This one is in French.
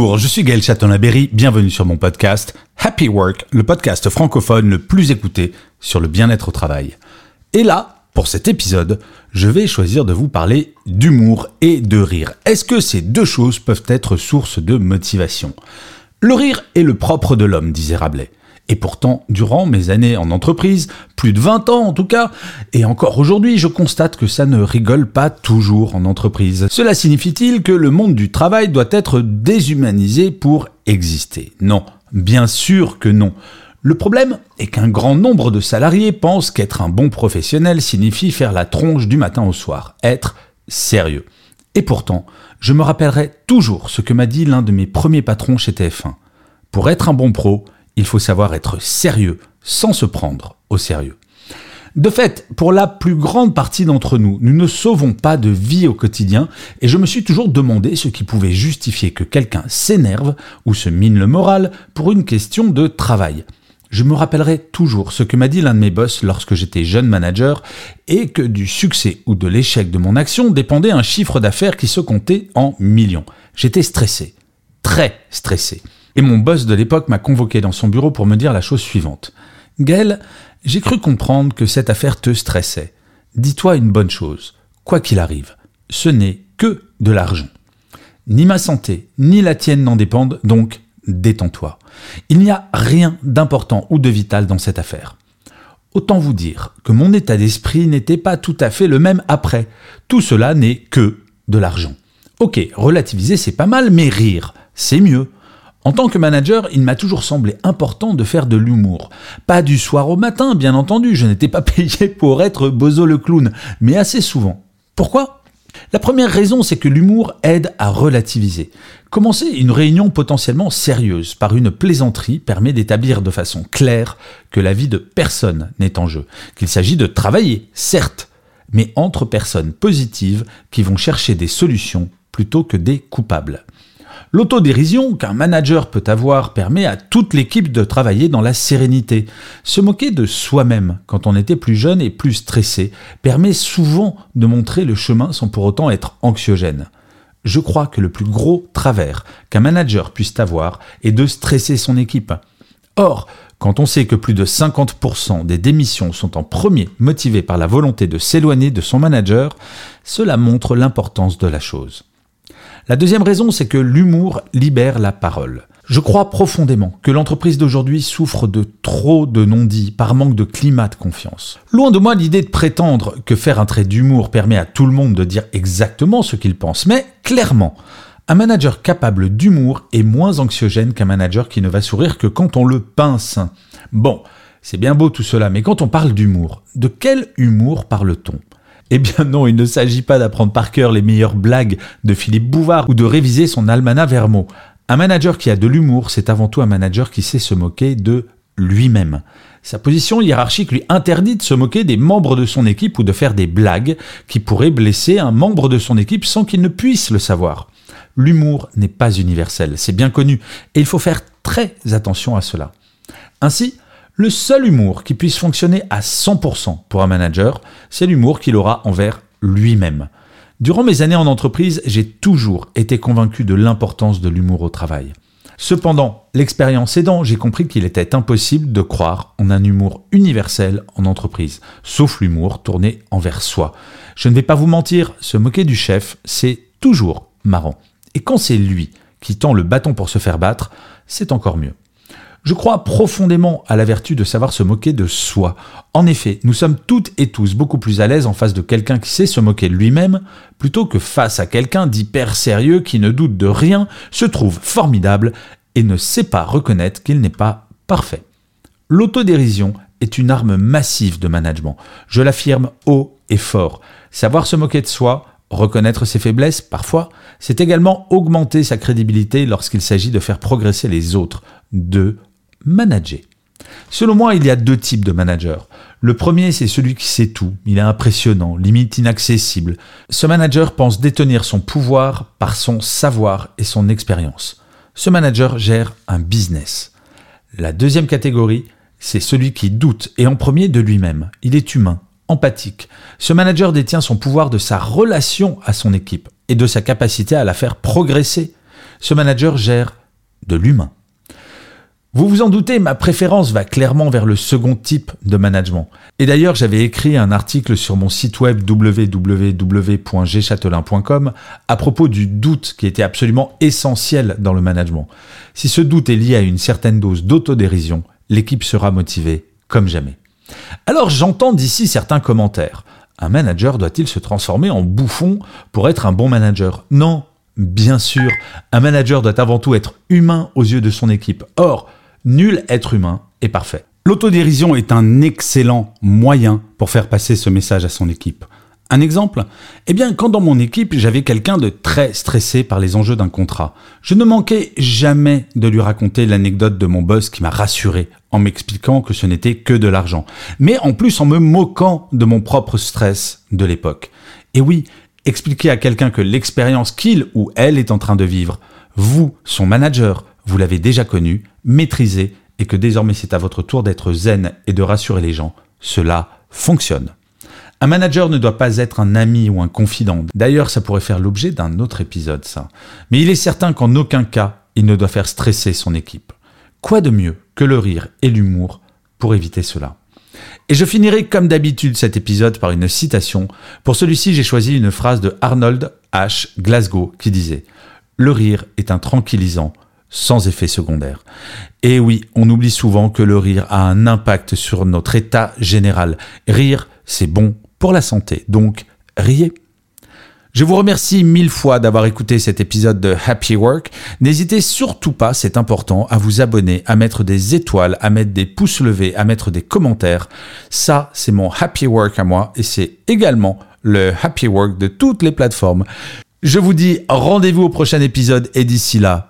Bonjour, je suis Gaël Châtelain-Berry, bienvenue sur mon podcast Happy Work, le podcast francophone le plus écouté sur le bien-être au travail. Et là, pour cet épisode, je vais choisir de vous parler d'humour et de rire. Est-ce que ces deux choses peuvent être source de motivation? Le rire est le propre de l'homme, disait Rabelais. Et pourtant, durant mes années en entreprise, plus de 20 ans en tout cas, et encore aujourd'hui, je constate que ça ne rigole pas toujours en entreprise. Cela signifie-t-il que le monde du travail doit être déshumanisé pour exister? Non, bien sûr que non. Le problème est qu'un grand nombre de salariés pensent qu'être un bon professionnel signifie faire la tronche du matin au soir, être sérieux. Et pourtant, je me rappellerai toujours ce que m'a dit l'un de mes premiers patrons chez TF1. Pour être un bon pro, il faut savoir être sérieux sans se prendre au sérieux. De fait, pour la plus grande partie d'entre nous, nous ne sauvons pas de vie au quotidien et je me suis toujours demandé ce qui pouvait justifier que quelqu'un s'énerve ou se mine le moral pour une question de travail. Je me rappellerai toujours ce que m'a dit l'un de mes boss lorsque j'étais jeune manager et que du succès ou de l'échec de mon action dépendait un chiffre d'affaires qui se comptait en millions. J'étais stressé, très stressé. Et mon boss de l'époque m'a convoqué dans son bureau pour me dire la chose suivante. Gaël, j'ai cru comprendre que cette affaire te stressait. Dis-toi une bonne chose. Quoi qu'il arrive, ce n'est que de l'argent. Ni ma santé, ni la tienne n'en dépendent, donc détends-toi. Il n'y a rien d'important ou de vital dans cette affaire. Autant vous dire que mon état d'esprit n'était pas tout à fait le même après. Tout cela n'est que de l'argent. Ok, relativiser c'est pas mal, mais rire, c'est mieux. En tant que manager, il m'a toujours semblé important de faire de l'humour. Pas du soir au matin, bien entendu, je n'étais pas payé pour être Bozo le clown, mais assez souvent. Pourquoi? La première raison, c'est que l'humour aide à relativiser. Commencer une réunion potentiellement sérieuse par une plaisanterie permet d'établir de façon claire que la vie de personne n'est en jeu, qu'il s'agit de travailler, certes, mais entre personnes positives qui vont chercher des solutions plutôt que des coupables. L'autodérision qu'un manager peut avoir permet à toute l'équipe de travailler dans la sérénité. Se moquer de soi-même quand on était plus jeune et plus stressé permet souvent de montrer le chemin sans pour autant être anxiogène. Je crois que le plus gros travers qu'un manager puisse avoir est de stresser son équipe. Or, quand on sait que plus de 50% des démissions sont en premier motivées par la volonté de s'éloigner de son manager, cela montre l'importance de la chose. La deuxième raison, c'est que l'humour libère la parole. Je crois profondément que l'entreprise d'aujourd'hui souffre de trop de non-dits par manque de climat de confiance. Loin de moi l'idée de prétendre que faire un trait d'humour permet à tout le monde de dire exactement ce qu'il pense, mais clairement, un manager capable d'humour est moins anxiogène qu'un manager qui ne va sourire que quand on le pince. Bon, c'est bien beau tout cela, mais quand on parle d'humour, de quel humour parle-t-on? Eh bien non, il ne s'agit pas d'apprendre par cœur les meilleures blagues de Philippe Bouvard ou de réviser son almanach Vermo. Un manager qui a de l'humour, c'est avant tout un manager qui sait se moquer de lui-même. Sa position hiérarchique lui interdit de se moquer des membres de son équipe ou de faire des blagues qui pourraient blesser un membre de son équipe sans qu'il ne puisse le savoir. L'humour n'est pas universel, c'est bien connu, et il faut faire très attention à cela. Ainsi, le seul humour qui puisse fonctionner à 100% pour un manager, c'est l'humour qu'il aura envers lui-même. Durant mes années en entreprise, j'ai toujours été convaincu de l'importance de l'humour au travail. Cependant, l'expérience aidant, j'ai compris qu'il était impossible de croire en un humour universel en entreprise, sauf l'humour tourné envers soi. Je ne vais pas vous mentir, se moquer du chef, c'est toujours marrant. Et quand c'est lui qui tend le bâton pour se faire battre, c'est encore mieux. Je crois profondément à la vertu de savoir se moquer de soi. En effet, nous sommes toutes et tous beaucoup plus à l'aise en face de quelqu'un qui sait se moquer de lui-même, plutôt que face à quelqu'un d'hyper sérieux qui ne doute de rien, se trouve formidable et ne sait pas reconnaître qu'il n'est pas parfait. L'autodérision est une arme massive de management. Je l'affirme haut et fort. Savoir se moquer de soi Reconnaître ses faiblesses, parfois, c'est également augmenter sa crédibilité lorsqu'il s'agit de faire progresser les autres, de manager. Selon moi, il y a deux types de managers. Le premier, c'est celui qui sait tout. Il est impressionnant, limite inaccessible. Ce manager pense détenir son pouvoir par son savoir et son expérience. Ce manager gère un business. La deuxième catégorie, c'est celui qui doute, et en premier de lui-même. Il est humain, empathique. Ce manager détient son pouvoir de sa relation à son équipe et de sa capacité à la faire progresser. Ce manager gère de l'humain. Vous vous en doutez, ma préférence va clairement vers le second type de management. Et d'ailleurs, j'avais écrit un article sur mon site web www.gchatelain.com à propos du doute qui était absolument essentiel dans le management. Si ce doute est lié à une certaine dose d'autodérision, l'équipe sera motivée comme jamais. Alors j'entends d'ici certains commentaires. Un manager doit-il se transformer en bouffon pour être un bon manager? Non, bien sûr, un manager doit avant tout être humain aux yeux de son équipe. Or, Nul être humain est parfait. L'autodérision est un excellent moyen pour faire passer ce message à son équipe. Un exemple Eh bien, quand dans mon équipe, j'avais quelqu'un de très stressé par les enjeux d'un contrat, je ne manquais jamais de lui raconter l'anecdote de mon boss qui m'a rassuré en m'expliquant que ce n'était que de l'argent, mais en plus en me moquant de mon propre stress de l'époque. Et oui, expliquer à quelqu'un que l'expérience qu'il ou elle est en train de vivre, vous, son manager, vous l'avez déjà connu, maîtrisé et que désormais c'est à votre tour d'être zen et de rassurer les gens, cela fonctionne. Un manager ne doit pas être un ami ou un confident. D'ailleurs, ça pourrait faire l'objet d'un autre épisode, ça. Mais il est certain qu'en aucun cas, il ne doit faire stresser son équipe. Quoi de mieux que le rire et l'humour pour éviter cela? Et je finirai comme d'habitude cet épisode par une citation. Pour celui-ci, j'ai choisi une phrase de Arnold H. Glasgow qui disait ⁇ Le rire est un tranquillisant sans effet secondaire. Et oui, on oublie souvent que le rire a un impact sur notre état général. Rire, c'est bon pour la santé, donc riez. Je vous remercie mille fois d'avoir écouté cet épisode de Happy Work. N'hésitez surtout pas, c'est important, à vous abonner, à mettre des étoiles, à mettre des pouces levés, à mettre des commentaires. Ça, c'est mon Happy Work à moi et c'est également le Happy Work de toutes les plateformes. Je vous dis rendez-vous au prochain épisode et d'ici là,